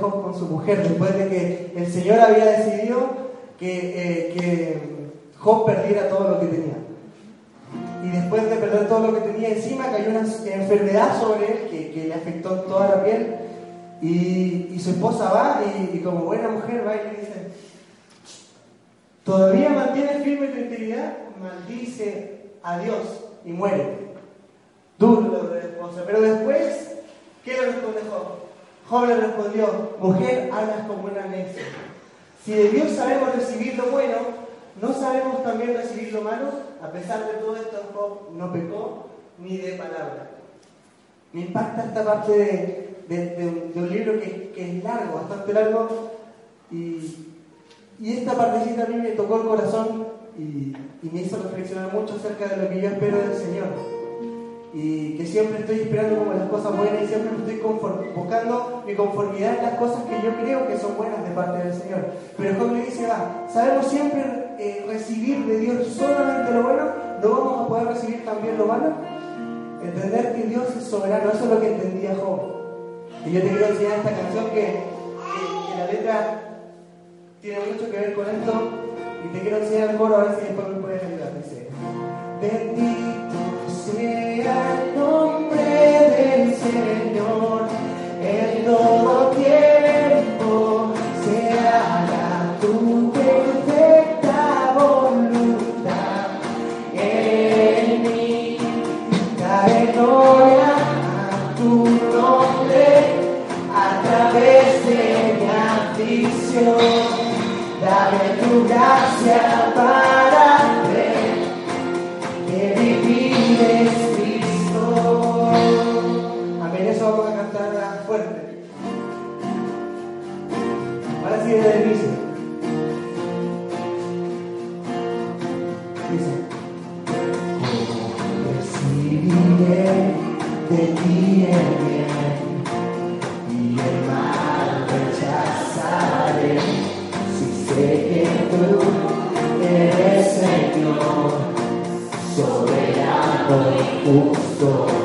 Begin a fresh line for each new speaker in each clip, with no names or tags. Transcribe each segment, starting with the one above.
Job con su mujer después de que el Señor había decidido que, que Job perdiera todo lo que tenía. Y después de perder todo lo que tenía encima, cayó una enfermedad sobre él que, que le afectó toda la piel. Y, y su esposa va y, como buena mujer va y le dice, ¿todavía mantiene firme tu integridad? Maldice a Dios y muere. Duro de esposa. Pero después, ¿qué le responde Job? Job respondió, mujer, hablas como una necia. Si de Dios sabemos recibir lo bueno, ¿no sabemos también recibir lo malo? A pesar de todo esto, Job no pecó ni de palabra. Me impacta esta parte de, un, libro que, es largo, bastante largo, y, esta partecita a mí me tocó el corazón y, y me hizo reflexionar mucho acerca de lo que yo espero del Señor y que siempre estoy esperando como las cosas buenas y siempre estoy buscando mi conformidad en las cosas que yo creo que son buenas de parte del Señor. Pero cuando me dice, sabemos siempre eh, recibir de Dios solamente lo bueno, ¿no vamos a poder recibir también lo malo? Entender que Dios es soberano, eso es lo que entendía Job. Y yo te quiero enseñar esta canción que, la letra tiene mucho que ver con esto y te quiero enseñar el coro a ver si después me puedes ayudar. Dice, bendito sea Señor en todo tiempo, se haga tu perfecta voluntad en mí. Daré gloria a tu nombre a través de mi aflicción. Dame tu gracia para
gloria a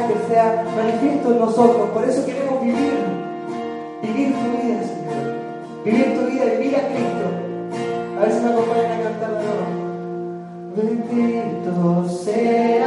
que sea manifiesto en nosotros. Por eso queremos vivir, vivir tu vida, Señor. Vivir tu vida, y vivir a Cristo. A ver si me
acompañan a cantar de nuevo. Bendito sea.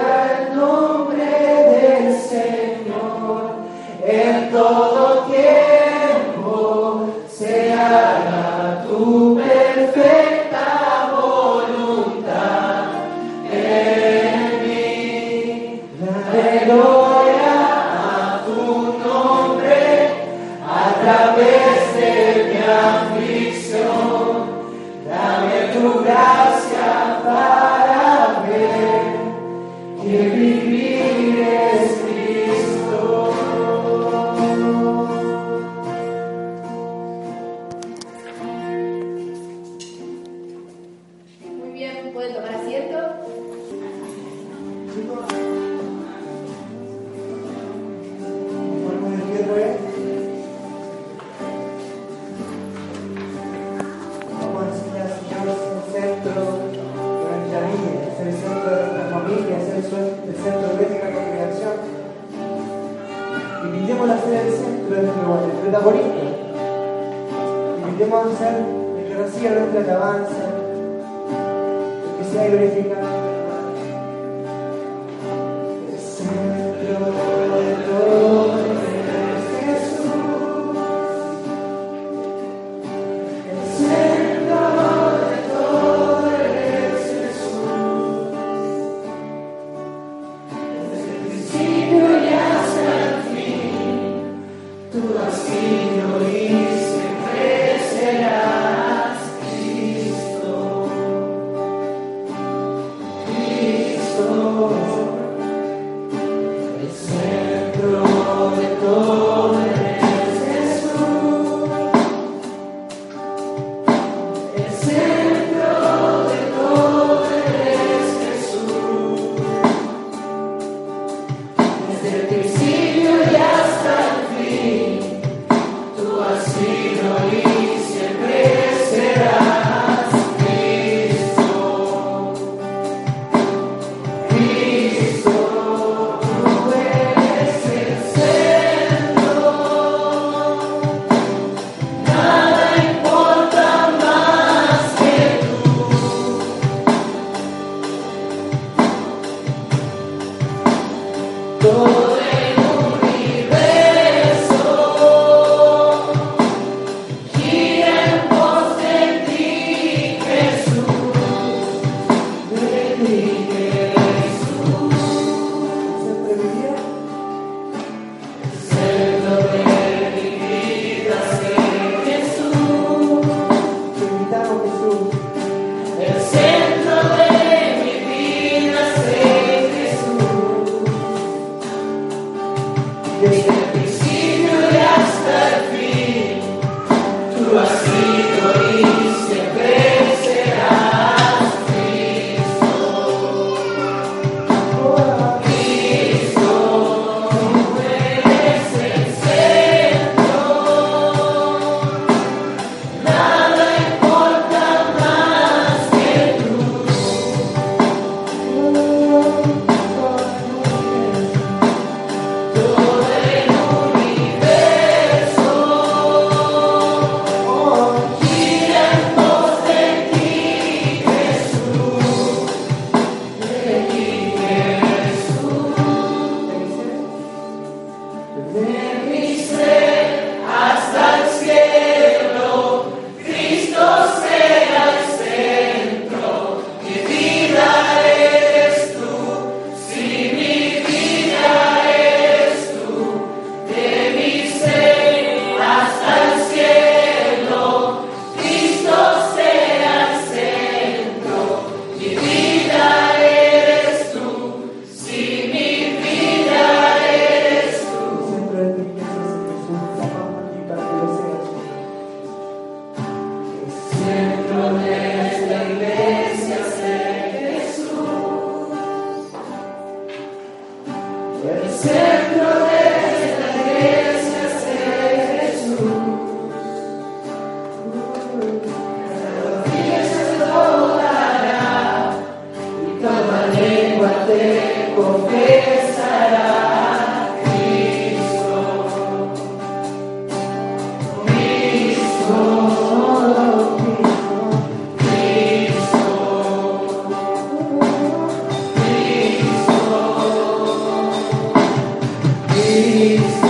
Jesus.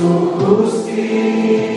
Cristo.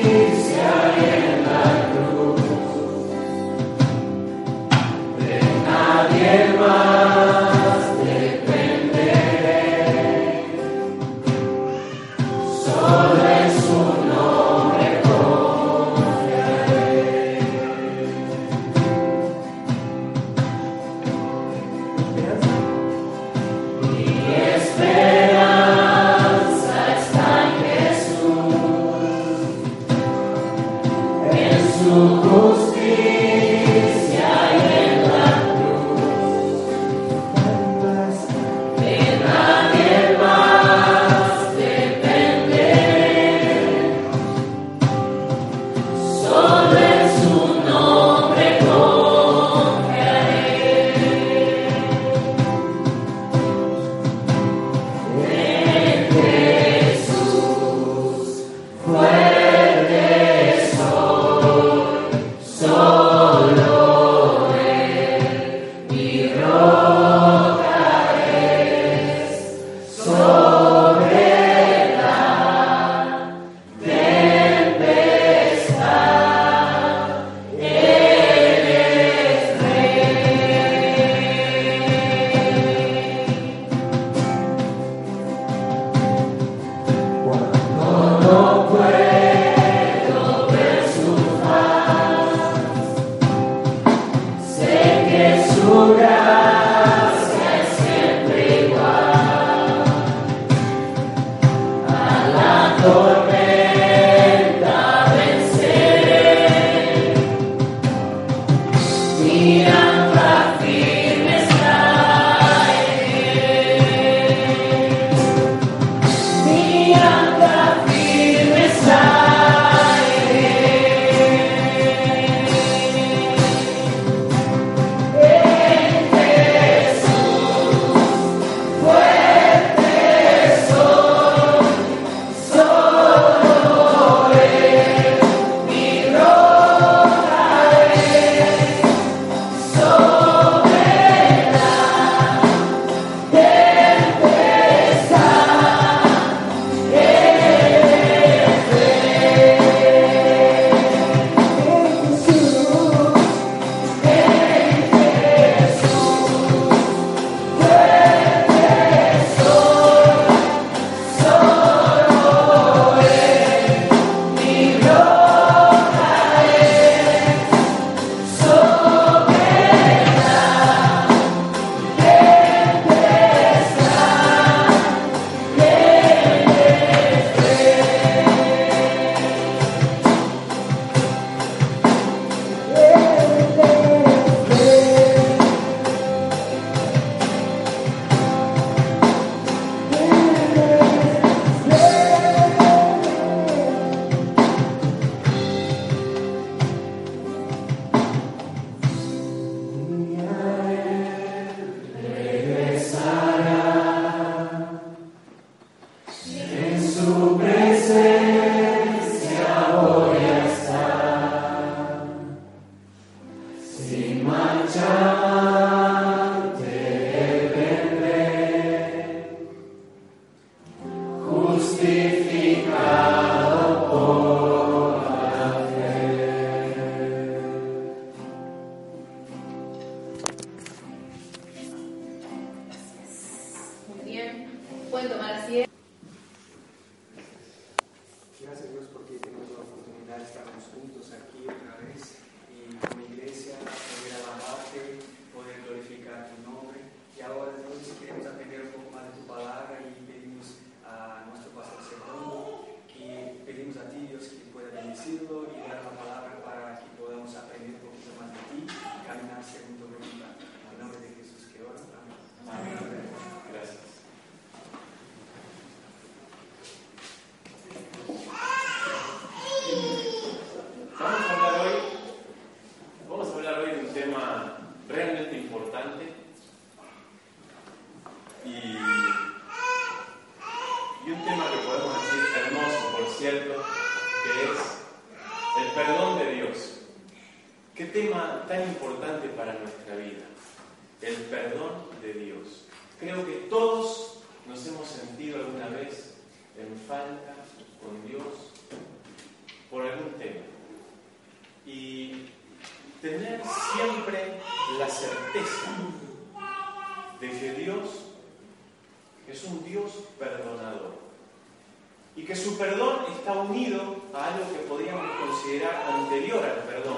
Anterior al perdón.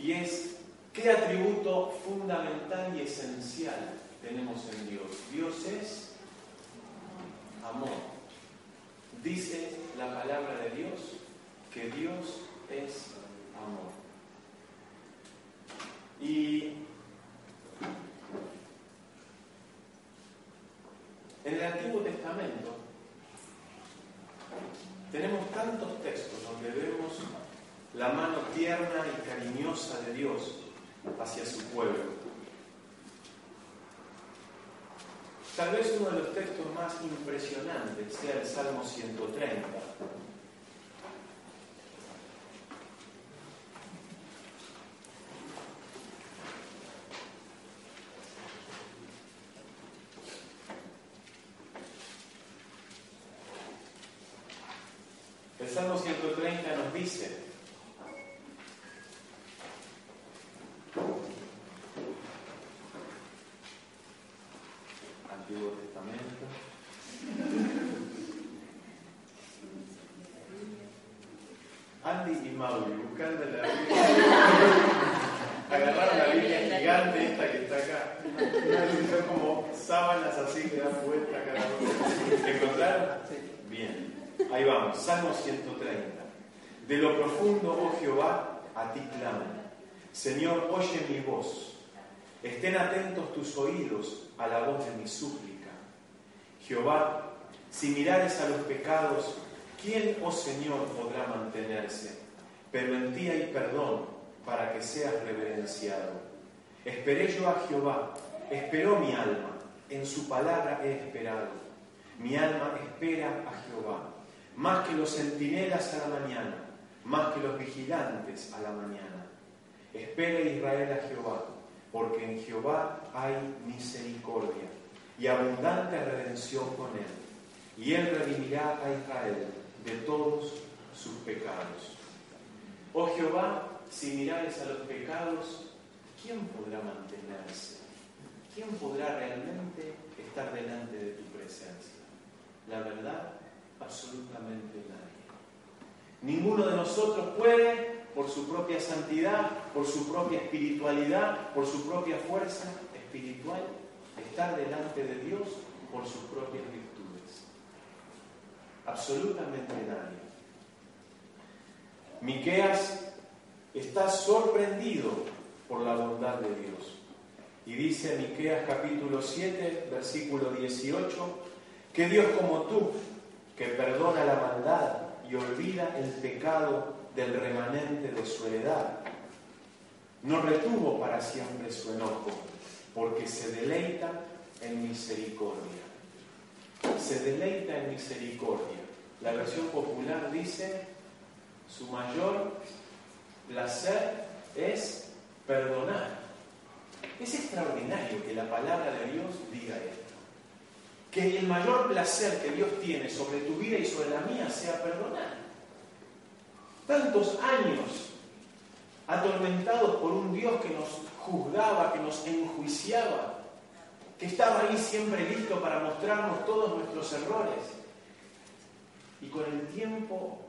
Y es qué atributo fundamental y esencial tenemos en Dios. Dios es amor. Dice la palabra de Dios que Dios es amor. Y en el Antiguo Testamento tenemos tantos textos donde vemos la mano tierna y cariñosa de Dios hacia su pueblo. Tal vez uno de los textos más impresionantes sea el Salmo 130. El Salmo 130 nos dice, Antiguo Testamento, Mauri, buscando la Biblia, agarraron la Biblia gigante esta que está acá, son como sábanas así que dan vuelta cada uno. ¿Encontraron? Bien. Ahí vamos, Salmo 130. De lo profundo, oh Jehová, a ti clamo. Señor, oye mi voz. Estén atentos tus oídos a la voz de mi súplica. Jehová, si mirares a los pecados, ¿quién, oh Señor, podrá mantenerse? Pero en ti hay perdón para que seas reverenciado. Esperé yo a Jehová, esperó mi alma, en su palabra he esperado. Mi alma espera a Jehová más que los centinelas a la mañana, más que los vigilantes a la mañana. Espera Israel a Jehová, porque en Jehová hay misericordia y abundante redención con él, y él redimirá a Israel de todos sus pecados. Oh Jehová, si mirares a los pecados, ¿quién podrá mantenerse? ¿Quién podrá realmente estar delante de tu presencia? La verdad, absolutamente nadie. Ninguno de nosotros puede, por su propia santidad, por su propia espiritualidad, por su propia fuerza espiritual, estar delante de Dios por sus propias virtudes. Absolutamente nadie. Miqueas está sorprendido por la bondad de Dios. Y dice Miqueas capítulo 7, versículo 18, que Dios como tú, que perdona la maldad y olvida el pecado del remanente de su heredad, no retuvo para siempre su enojo, porque se deleita en misericordia. Se deleita en misericordia. La versión popular dice, su mayor placer es perdonar. Es extraordinario que la palabra de Dios diga esto. Que el mayor placer que Dios tiene sobre tu vida y sobre la mía sea perdonar. Tantos años atormentados por un Dios que nos juzgaba, que nos enjuiciaba, que estaba ahí siempre listo para mostrarnos todos nuestros errores. Y con el tiempo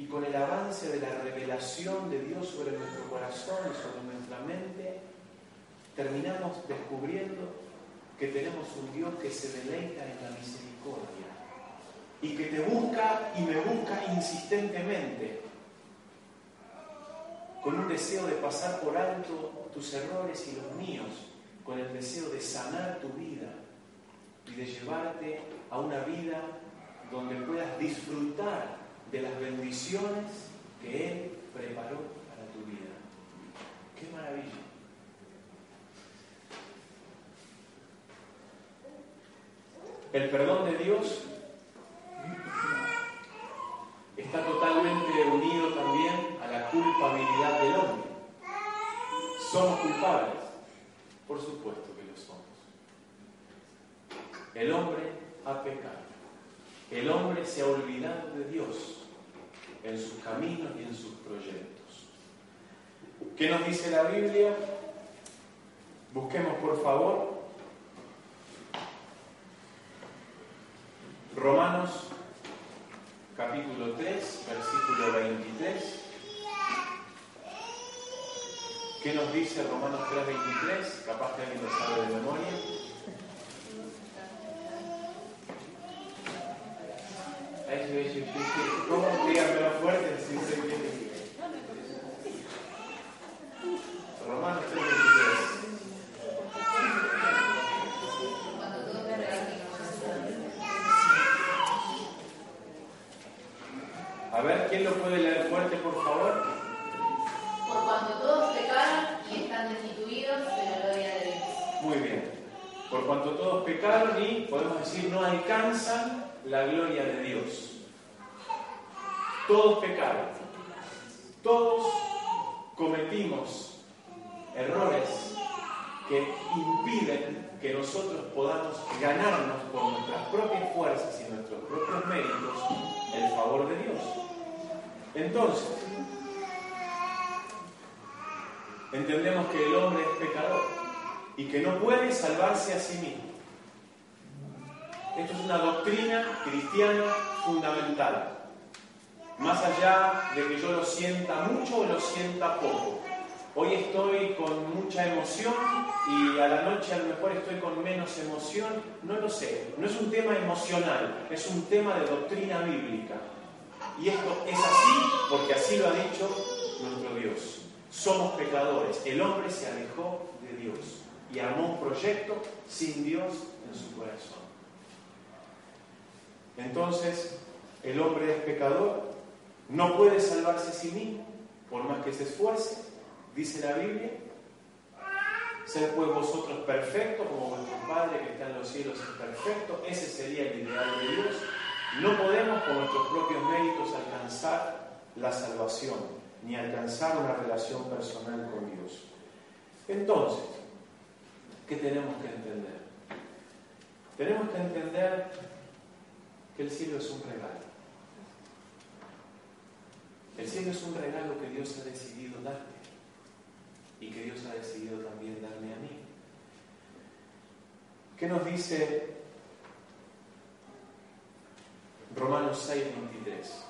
y con el avance de la revelación de Dios sobre nuestro corazón y sobre nuestra mente, terminamos descubriendo que tenemos un Dios que se deleita en la misericordia y que te busca y me busca insistentemente con un deseo de pasar por alto tus errores y los míos, con el deseo de sanar tu vida y de llevarte a una vida donde puedas disfrutar de las bendiciones que Él preparó para tu vida. ¡Qué maravilla! El perdón de Dios está totalmente unido también a la culpabilidad del hombre. ¿Somos culpables? Por supuesto que lo somos. El hombre ha pecado. El hombre se ha olvidado de Dios en sus caminos y en sus proyectos. ¿Qué nos dice la Biblia? Busquemos por favor Romanos capítulo 3, versículo 23. ¿Qué nos dice Romanos 3, 23? Capaz que alguien lo sabe de memoria. ¿Cómo? Díganmelo fuerte, si se Romanos 3, 23. A ver, ¿quién lo puede leer fuerte, por favor?
Por cuanto todos pecaron y están destituidos de la gloria de Dios.
Muy bien. Por cuanto todos pecaron y, podemos decir, no alcanzan la gloria de Dios. Todos pecaron. Todos cometimos errores que impiden que nosotros podamos ganarnos por nuestras propias fuerzas y nuestros propios méritos el favor de Dios. Entonces, entendemos que el hombre es pecador y que no puede salvarse a sí mismo. Esto es una doctrina cristiana fundamental. Más allá de que yo lo sienta mucho o lo sienta poco. Hoy estoy con mucha emoción y a la noche a lo mejor estoy con menos emoción. No lo sé. No es un tema emocional, es un tema de doctrina bíblica. Y esto es así porque así lo ha dicho nuestro Dios. Somos pecadores. El hombre se alejó de Dios y armó un proyecto sin Dios en su corazón. Entonces, el hombre es pecador, no puede salvarse a sí mismo, por más que se esfuerce, dice la Biblia. Ser pues vosotros perfectos, como vuestro Padre que está en los cielos es perfecto. Ese sería el ideal de Dios. No podemos por nuestros propios méritos alcanzar la salvación, ni alcanzar una relación personal con Dios. Entonces, ¿qué tenemos que entender? Tenemos que entender que el cielo es un regalo. El cielo es un regalo que Dios ha decidido darte y que Dios ha decidido también darme a mí. ¿Qué nos dice Romanos 6, 23?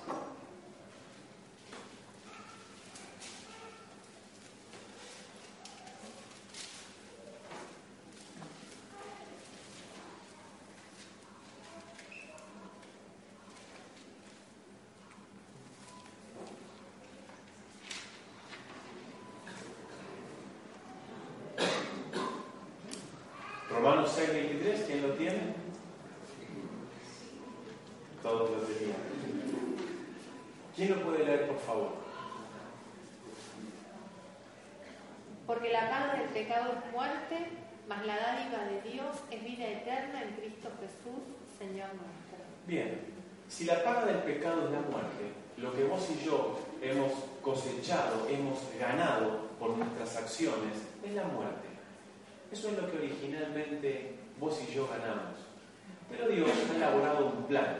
Romanos 6, 23, ¿quién lo tiene? Todos lo tenían. ¿Quién lo puede leer, por favor?
Porque la paga del pecado es muerte, mas la dádiva de Dios es vida eterna en Cristo Jesús, Señor nuestro.
Bien, si la paga del pecado es la muerte, lo que vos y yo hemos cosechado, hemos ganado por nuestras acciones, es la muerte. Eso es lo que originalmente vos y yo ganamos. Pero Dios ha elaborado un plan,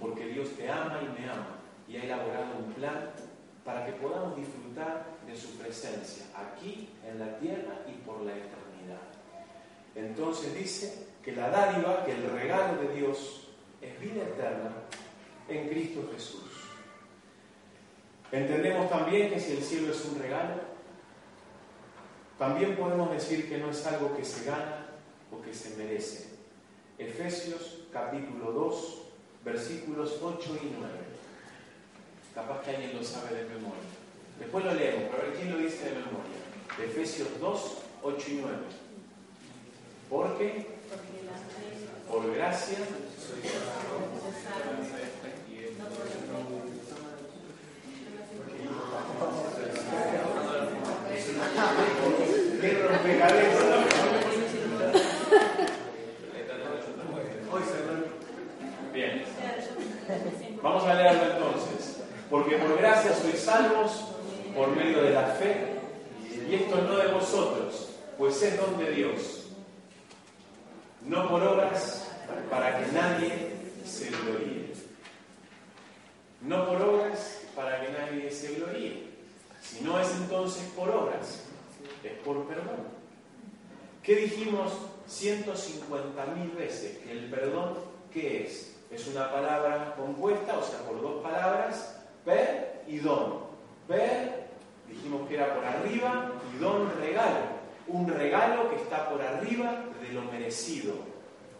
porque Dios te ama y me ama, y ha elaborado un plan para que podamos disfrutar de su presencia aquí en la tierra y por la eternidad. entonces dice que la dádiva, que el regalo de Dios es vida eterna en Cristo Jesús. Entendemos también que si el cielo es un regalo, también podemos decir que no es algo que se gana o que se merece. Efesios capítulo 2, versículos 8 y 9. Capaz que alguien lo sabe de memoria. Después lo leemos, pero a ver quién lo dice de memoria. Efesios 2, 8 y 9. Porque por gracia ¡Qué rompecabezas! Bien. Vamos a leerlo entonces. Porque por gracia sois salvos por medio de la fe, y esto no de vosotros, pues es don de Dios. No por obras para que nadie se gloríe. No por obras para que nadie se gloríe. Si no es entonces por obras, es por perdón. ¿Qué dijimos 150 mil veces? Que el perdón, ¿qué es? Es una palabra compuesta, o sea, por dos palabras, per y don. Per, dijimos que era por arriba, y don, regalo. Un regalo que está por arriba de lo merecido.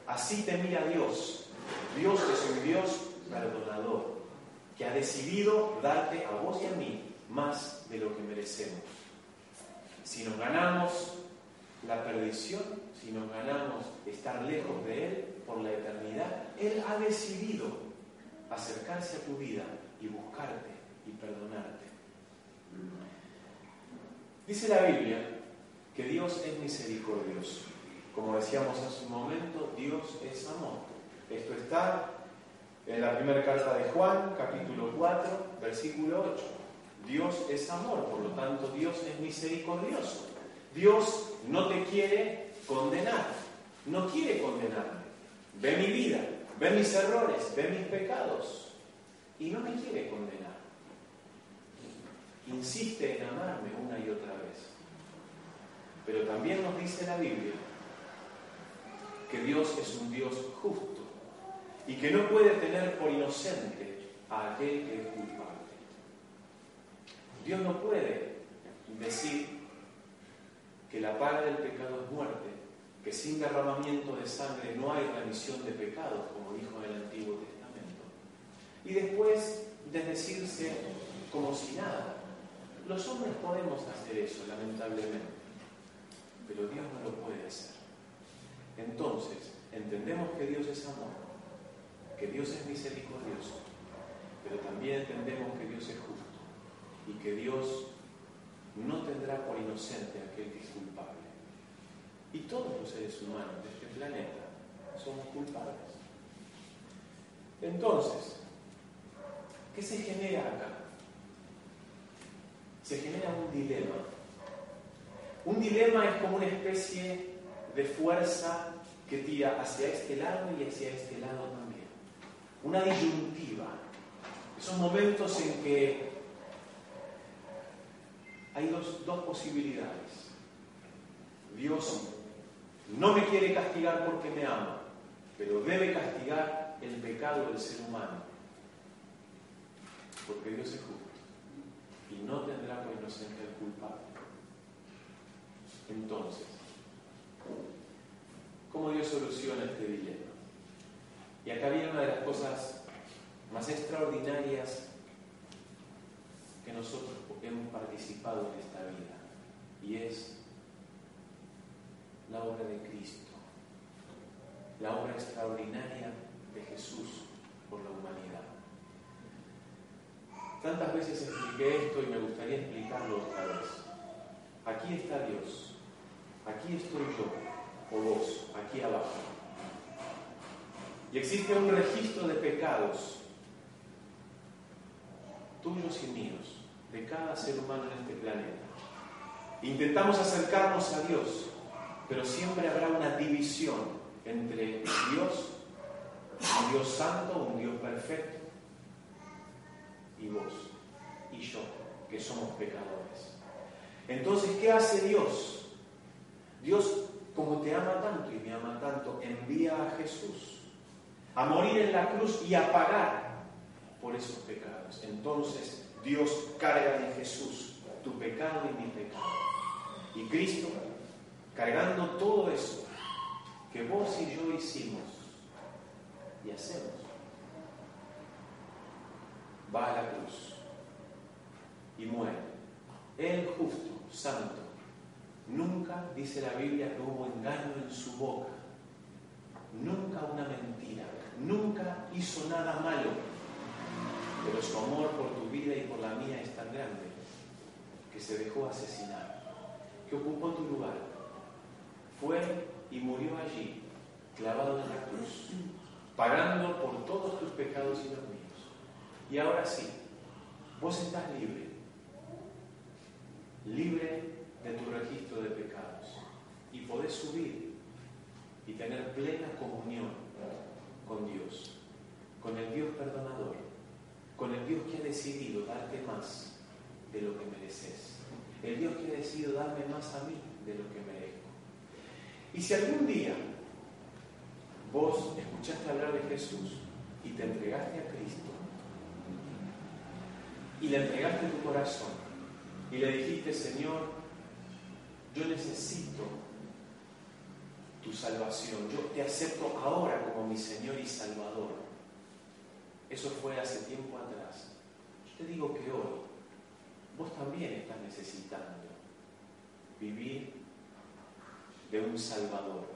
Así te mira Dios. Dios es un Dios perdonador, que ha decidido darte a vos y a mí más de lo que merecemos. Si nos ganamos la perdición, si nos ganamos estar lejos de Él por la eternidad, Él ha decidido acercarse a tu vida y buscarte y perdonarte. Dice la Biblia que Dios es misericordioso. Como decíamos hace un momento, Dios es amor. Esto está en la primera carta de Juan, capítulo 4, versículo 8. Dios es amor, por lo tanto Dios es misericordioso. Dios no te quiere condenar, no quiere condenarme. Ve mi vida, ve mis errores, ve mis pecados y no me quiere condenar. Insiste en amarme una y otra vez. Pero también nos dice la Biblia que Dios es un Dios justo y que no puede tener por inocente a aquel que es culpable. Dios no puede decir que la paga del pecado es muerte, que sin derramamiento de sangre no hay remisión de pecados, como dijo en el Antiguo Testamento. Y después desdecirse como si nada. Los hombres podemos hacer eso, lamentablemente, pero Dios no lo puede hacer. Entonces, entendemos que Dios es amor, que Dios es misericordioso, pero también entendemos que Dios es justo y que Dios no tendrá por inocente a aquel que es culpable. Y todos los seres humanos de este planeta somos culpables. Entonces, ¿qué se genera acá? Se genera un dilema. Un dilema es como una especie de fuerza que tira hacia este lado y hacia este lado también. Una disyuntiva. Son momentos en que hay dos, dos posibilidades. Dios no me quiere castigar porque me ama, pero debe castigar el pecado del ser humano, porque Dios es justo y no tendrá por inocente al culpable. Entonces, ¿cómo Dios soluciona este dilema? Y acá viene una de las cosas más extraordinarias que nosotros hemos participado en esta vida y es la obra de Cristo, la obra extraordinaria de Jesús por la humanidad. Tantas veces expliqué esto y me gustaría explicarlo otra vez. Aquí está Dios, aquí estoy yo, o vos, aquí abajo. Y existe un registro de pecados, tuyos y míos de cada ser humano en este planeta. Intentamos acercarnos a Dios, pero siempre habrá una división entre Dios, un Dios santo, un Dios perfecto, y vos y yo, que somos pecadores. Entonces, ¿qué hace Dios? Dios, como te ama tanto y me ama tanto, envía a Jesús a morir en la cruz y a pagar por esos pecados. Entonces Dios carga en Jesús tu pecado y mi pecado. Y Cristo, cargando todo eso que vos y yo hicimos y hacemos, va a la cruz y muere. El justo, santo, nunca, dice la Biblia, que hubo engaño en su boca, nunca una mentira, nunca hizo nada malo, pero su amor por tu vida y por la mía es tan grande que se dejó asesinar, que ocupó tu lugar, fue y murió allí, clavado en la cruz, pagando por todos tus pecados y los míos. Y ahora sí, vos estás libre, libre de tu registro de pecados. Y podés subir y tener plena comunión con Dios, con el Dios perdonador, con el Dios que ha decidido darte más de lo que mereces, el Dios que ha decidido darme más a mí de lo que merezco. Y si algún día vos escuchaste hablar de Jesús y te entregaste a Cristo, y le entregaste tu corazón y le dijiste, Señor, yo necesito tu salvación, yo te acepto ahora como mi Señor y Salvador. Eso fue hace tiempo atrás. Yo te digo que hoy vos también estás necesitando vivir de un Salvador.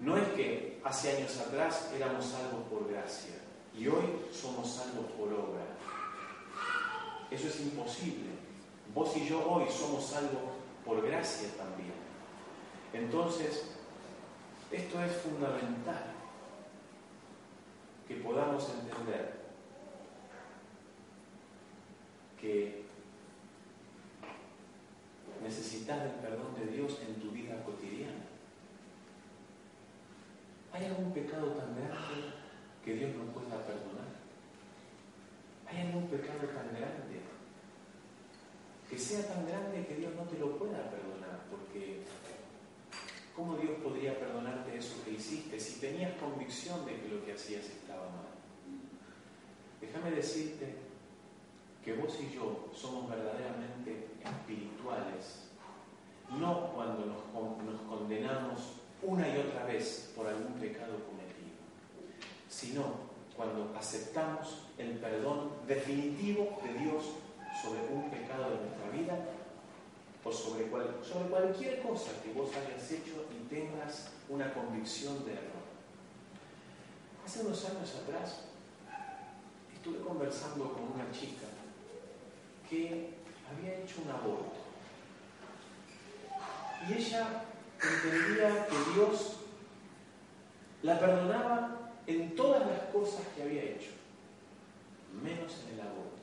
No es que hace años atrás éramos salvos por gracia y hoy somos salvos por obra. Eso es imposible. Vos y yo hoy somos salvos por gracia también. Entonces, esto es fundamental que podamos entender que necesitas el perdón de Dios en tu vida cotidiana. ¿Hay algún pecado tan grande que Dios no pueda perdonar? ¿Hay algún pecado tan grande que sea tan grande que Dios no te lo pueda perdonar? Porque ¿cómo Dios podría perdonarte eso que hiciste si tenías convicción de que lo que hacías estaba mal? Déjame decirte que vos y yo somos verdaderamente espirituales, no cuando nos, condenamos una y otra vez por algún pecado cometido, sino cuando aceptamos el perdón definitivo de Dios sobre un pecado de nuestra vida o sobre, cualquier cosa que vos hayas hecho y tengas una convicción de error. Hace unos años atrás estuve conversando con una chica que había hecho un aborto. Y ella entendía que Dios la perdonaba en todas las cosas que había hecho, menos en el aborto.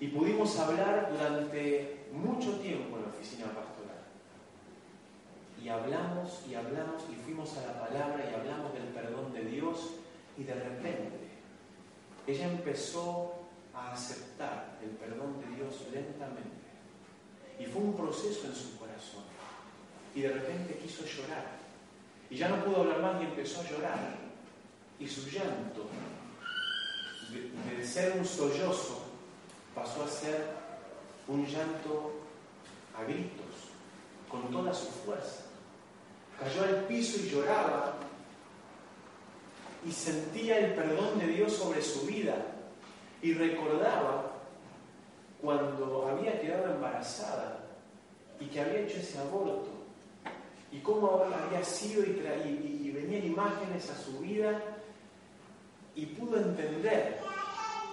Y pudimos hablar durante mucho tiempo en la oficina pastoral. Y hablamos y hablamos y fuimos a la palabra y hablamos del perdón de Dios y de repente ella empezó a aceptar el perdón de Dios lentamente. Y fue un proceso en su corazón. Y de repente quiso llorar. Y ya no pudo hablar más y empezó a llorar. Y su llanto, de, ser un sollozo, pasó a ser un llanto a gritos, con toda su fuerza. Cayó al piso y lloraba y sentía el perdón de Dios sobre su vida y recordaba cuando había quedado embarazada y que había hecho ese aborto y cómo había sido y, y, y venían imágenes a su vida y pudo entender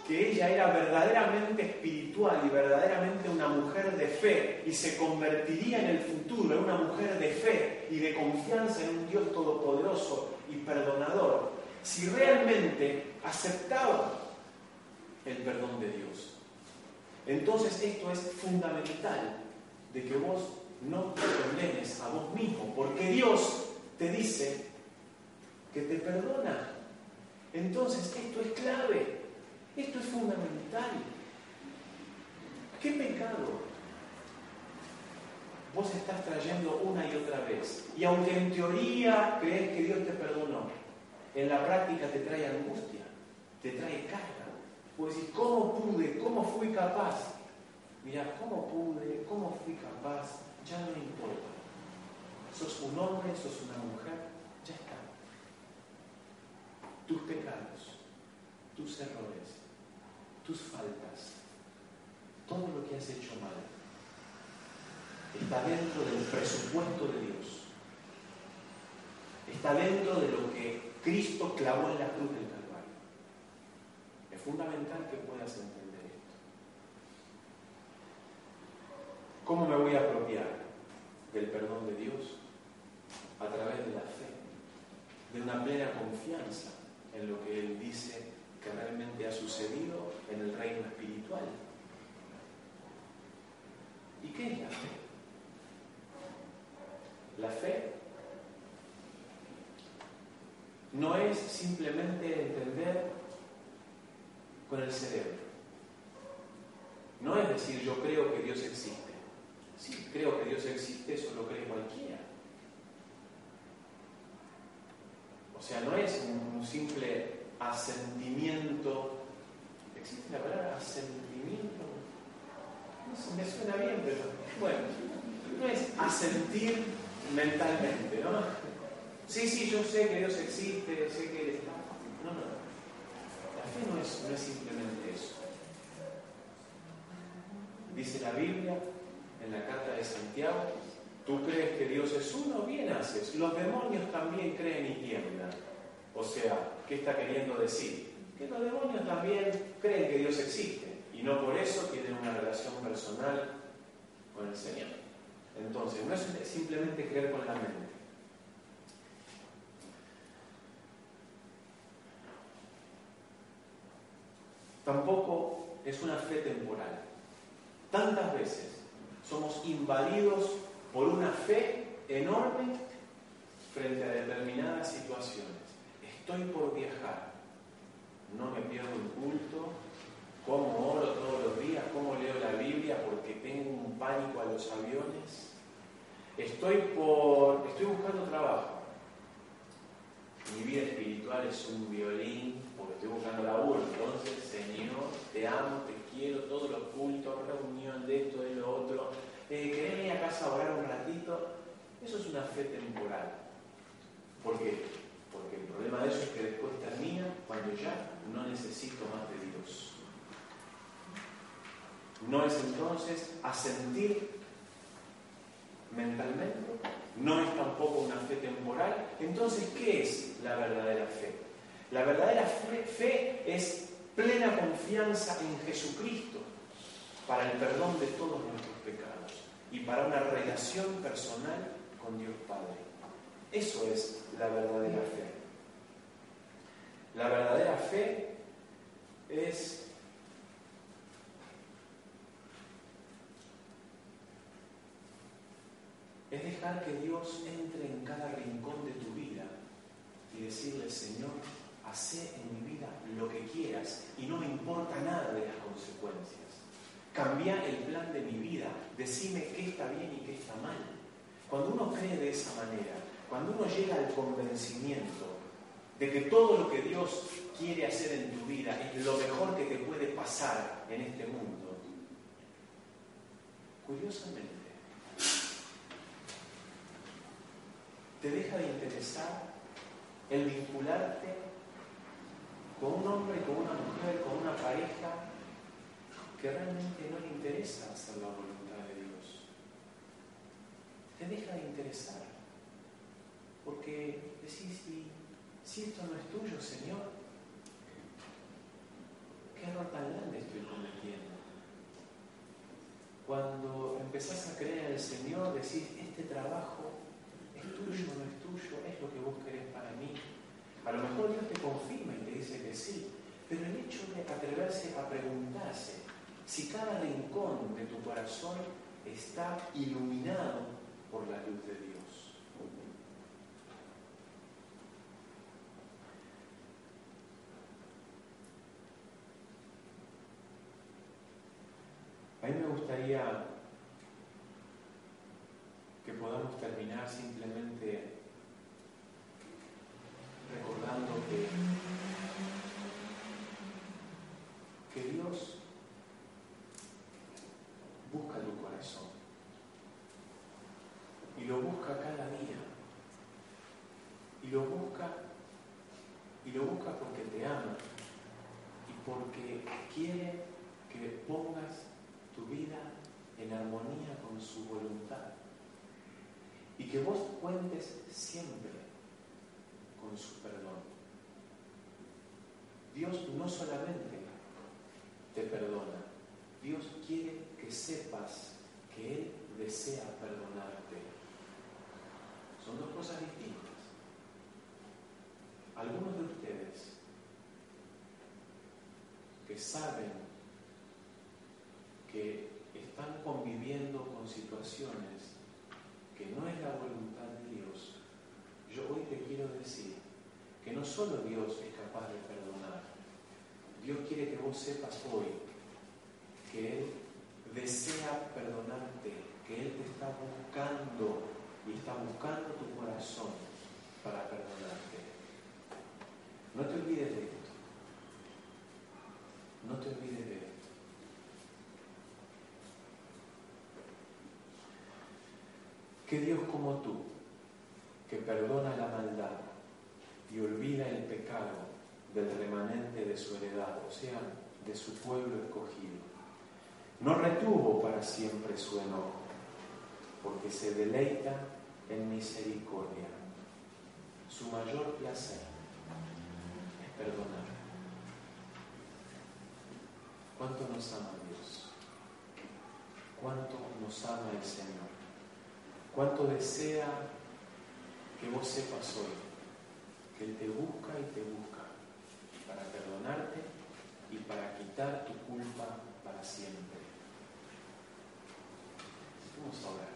que ella era verdaderamente espiritual y verdaderamente una mujer de fe y se convertiría en el futuro en una mujer de fe y de confianza en un Dios todopoderoso y perdonador, si realmente aceptaba el perdón de Dios. Entonces esto es fundamental de que vos no te condenes a vos mismo, porque Dios te dice que te perdona. Entonces esto es clave. Esto es fundamental. ¿Qué pecado vos estás trayendo una y otra vez. Y aunque en teoría crees que Dios te perdonó, en la práctica te trae angustia, te trae carga. Pues decir, ¿cómo pude? ¿Cómo fui capaz? Mira, ¿cómo pude? ¿Cómo fui capaz? Ya no importa. Sos un hombre, sos una mujer, ya está. Tus pecados, tus errores, tus faltas, todo lo que has hecho mal, está dentro del presupuesto de Dios. Está dentro de lo que Cristo clavó en la cruz del Calvario. Es fundamental que puedas entender esto. ¿Cómo me voy a apropiar del perdón de Dios? A través de la fe, de una plena confianza en lo que Él dice que realmente ha sucedido en el reino espiritual. ¿Y qué es la fe? La fe no es simplemente entender con el cerebro. No es decir yo creo que Dios existe. Sí, creo que Dios existe, eso lo cree cualquiera. O sea, no es un simple asentimiento. ¿Existe la palabra asentimiento? Me suena bien, pero bueno, no es asentir mentalmente, ¿no? Sí, sí, yo sé que Dios existe, sé que Él. No, no. La fe no es, no es simplemente eso. Dice la Biblia en la carta de Santiago, tú crees que Dios es uno, bien haces. Los demonios también creen y tiemblan. O sea, ¿qué está queriendo decir? Que los demonios también creen que Dios existe y no por eso tienen una relación personal con el Señor. Entonces, no es simplemente creer con la mente. Tampoco es una fe temporal. Tantas veces somos invadidos por una fe enorme frente a determinadas situaciones. Estoy por viajar, no me pierdo un culto, como oro todos los días, como leo la Biblia porque tengo un pánico a los aviones. Estoy por estoy buscando trabajo. Mi vida espiritual es un violín porque estoy buscando laburo. Entonces, Señor, te amo, te quiero, todos los cultos, reunión de esto, de lo otro. Eh, ¿Querés venir a casa a orar un ratito? Eso es una fe temporal. ¿Por qué? Porque el problema de eso es que después termina cuando ya no necesito más de Dios. No es entonces asentir mentalmente, no es tampoco una fe temporal. Entonces, ¿qué es la verdadera fe? La verdadera fe, es plena confianza en Jesucristo para el perdón de todos nuestros pecados y para una relación personal con Dios Padre. Eso es la verdadera fe. La verdadera fe es es dejar que Dios entre en cada rincón de tu vida y decirle, Señor, hacé en mi vida lo que quieras y no me importa nada de las consecuencias. Cambia el plan de mi vida, decime qué está bien y qué está mal. Cuando uno cree de esa manera, cuando uno llega al convencimiento de que todo lo que Dios quiere hacer en tu vida es lo mejor que te puede pasar en este mundo, curiosamente, te deja de interesar el vincularte con un hombre, con una mujer, con una pareja que realmente no le interesa hacer la voluntad de Dios. Te deja de interesar. Porque decís, si, si esto no es tuyo, Señor, ¿qué error tan grande estoy cometiendo? Cuando empezás a creer en el Señor, decís, este trabajo ¿Es tuyo no es tuyo? ¿Es lo que vos querés para mí? A lo mejor Dios te confirma y te dice que sí, pero el hecho de atreverse a preguntarse si cada rincón de tu corazón está iluminado por la luz de Dios. A mí me gustaría terminar simplemente recordando que, que Dios busca tu corazón y lo busca cada día y lo busca y lo busca porque te ama y porque quiere que pongas tu vida en armonía con su voluntad y que vos cuentes siempre con su perdón. Dios no solamente te perdona, Dios quiere que sepas que Él desea perdonarte. Son dos cosas distintas. Algunos de ustedes que saben que están conviviendo con situaciones que no es la voluntad de Dios, yo hoy te quiero decir que no solo Dios es capaz de perdonar, Dios quiere que vos sepas hoy que Él desea perdonarte, que Él te está buscando y está buscando tu corazón para perdonarte. No te olvides de esto. No te olvides de esto. Que Dios como tú, que perdona la maldad y olvida el pecado del remanente de su heredad, o sea, de su pueblo escogido, no retuvo para siempre su enojo, porque se deleita en misericordia. Su mayor placer es perdonar. ¿Cuánto nos ama Dios? ¿Cuánto nos ama el Señor? ¿Cuánto desea que vos sepas hoy que Él te busca y te busca para perdonarte y para quitar tu culpa para siempre? Vamos a orar.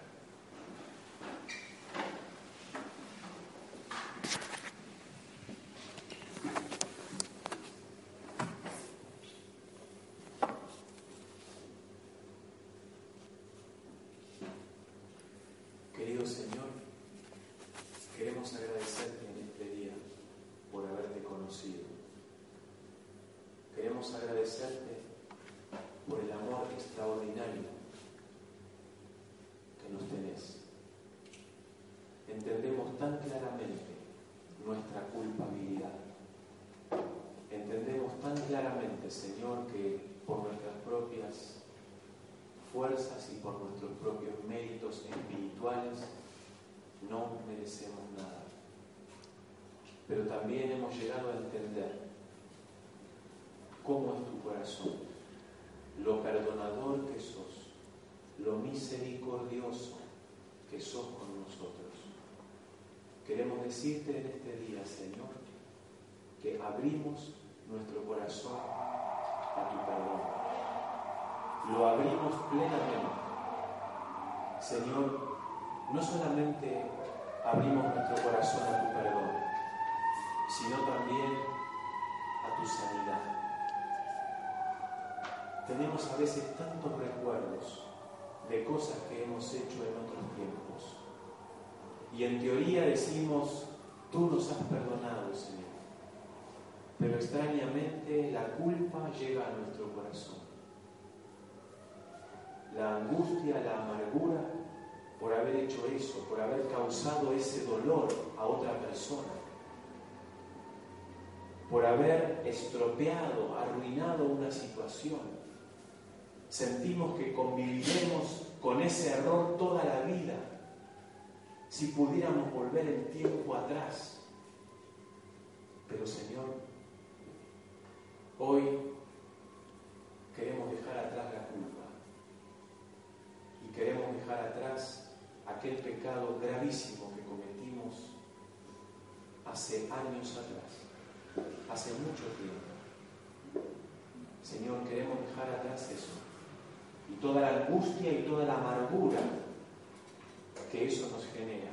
Querido Señor, queremos agradecerte en este día por haberte conocido. Queremos agradecerte por el amor extraordinario que nos tenés. Entendemos tan claramente nuestra culpabilidad. Entendemos tan claramente, Señor, que por nuestras propias fuerzas y por nuestros propios espirituales no merecemos nada. Pero también hemos llegado a entender cómo es tu corazón, lo perdonador que sos, lo misericordioso que sos con nosotros. Queremos decirte en este día, Señor, que abrimos nuestro corazón a tu perdón lo abrimos plenamente. Señor, no solamente abrimos nuestro corazón a tu perdón, sino también a tu sanidad. Tenemos a veces tantos recuerdos de cosas que hemos hecho en otros tiempos. Y en teoría decimos, tú nos has perdonado, Señor. Pero extrañamente la culpa llega a nuestro corazón la angustia, la amargura por haber hecho eso, por haber causado ese dolor a otra persona, por haber estropeado, arruinado una situación. Sentimos que conviviremos con ese error toda la vida si pudiéramos volver el tiempo atrás. Pero Señor, hoy queremos dejar atrás la culpa queremos dejar atrás aquel pecado gravísimo que cometimos hace años atrás, hace mucho tiempo. Señor, queremos dejar atrás eso y toda la angustia y toda la amargura que eso nos genera.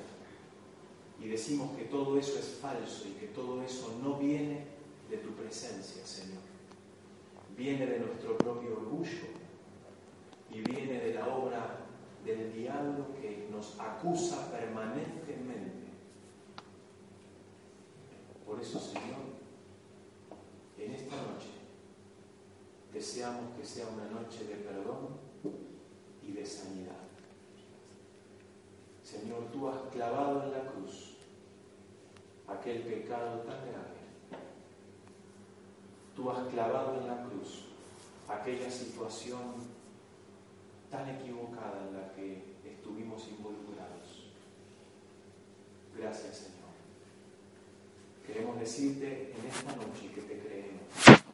Y decimos que todo eso es falso y que todo eso no viene de tu presencia, Señor. Viene de nuestro propio orgullo y viene de la obra del diablo que nos acusa permanentemente. Por eso, Señor, en esta noche deseamos que sea una noche de perdón y de sanidad. Señor, tú has clavado en la cruz aquel pecado tan grave. Tú has clavado en la cruz aquella situación tan equivocada en la que estuvimos involucrados. Gracias, Señor. Queremos decirte en esta noche que te creemos.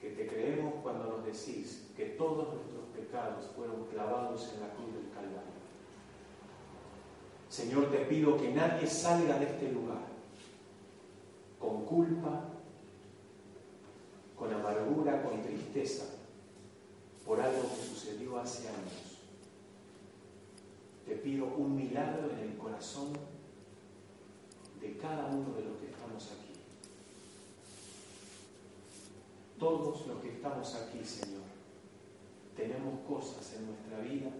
Que te creemos cuando nos decís que todos nuestros pecados fueron clavados en la cruz del Calvario. Señor, te pido que nadie salga de este lugar con culpa, con amargura, con tristeza, por algo que sucedió hace años. Te pido un milagro en el corazón de cada uno de los que estamos aquí. Todos los que estamos aquí, Señor, tenemos cosas en nuestra vida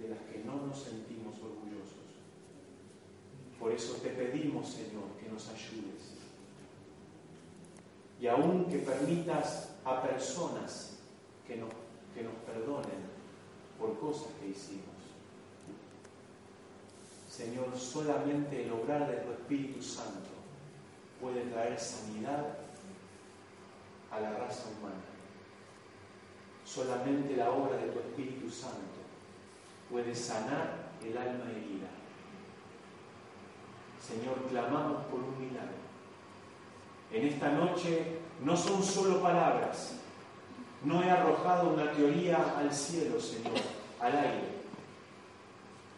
de las que no nos sentimos orgullosos. Por eso te pedimos, Señor, que nos ayudes. Y aún que permitas a personas que nos, que nos perdonen por cosas que hicimos. Señor, solamente el obrar de tu Espíritu Santo puede traer sanidad a la raza humana. Solamente la obra de tu Espíritu Santo puede sanar el alma herida. Señor, clamamos por un milagro. En esta noche no son solo palabras, no he arrojado una teoría al cielo, Señor, al aire.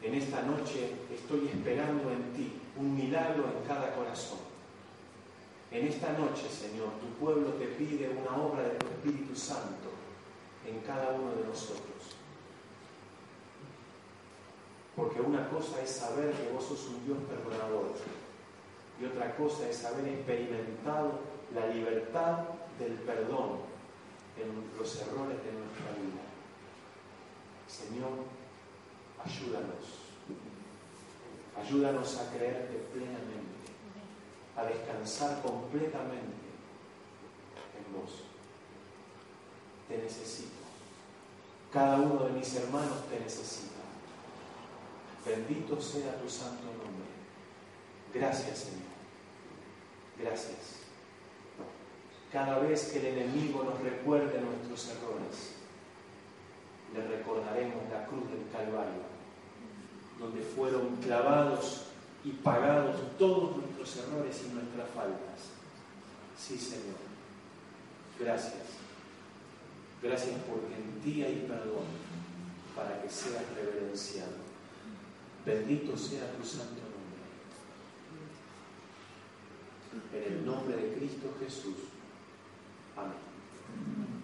En esta noche estoy esperando en ti un milagro en cada corazón. En esta noche, Señor, tu pueblo te pide una obra de tu Espíritu Santo en cada uno de nosotros. Porque una cosa es saber que vos sos un Dios perdonador y otra cosa es haber experimentado la libertad del perdón en los errores de nuestra vida. Señor, ayúdanos. Ayúdanos a creerte plenamente, a descansar completamente en vos. Te necesito. Cada uno de mis hermanos te necesita. Bendito sea tu santo nombre. Gracias, Señor. Gracias cada vez que el enemigo nos recuerde nuestros errores, le recordaremos la cruz del Calvario, donde fueron clavados y pagados todos nuestros errores y nuestras faltas. Sí, Señor. Gracias. Gracias porque en ti hay perdón para que seas reverenciado. Bendito sea tu santo nombre. En el nombre de Cristo Jesús. Amén.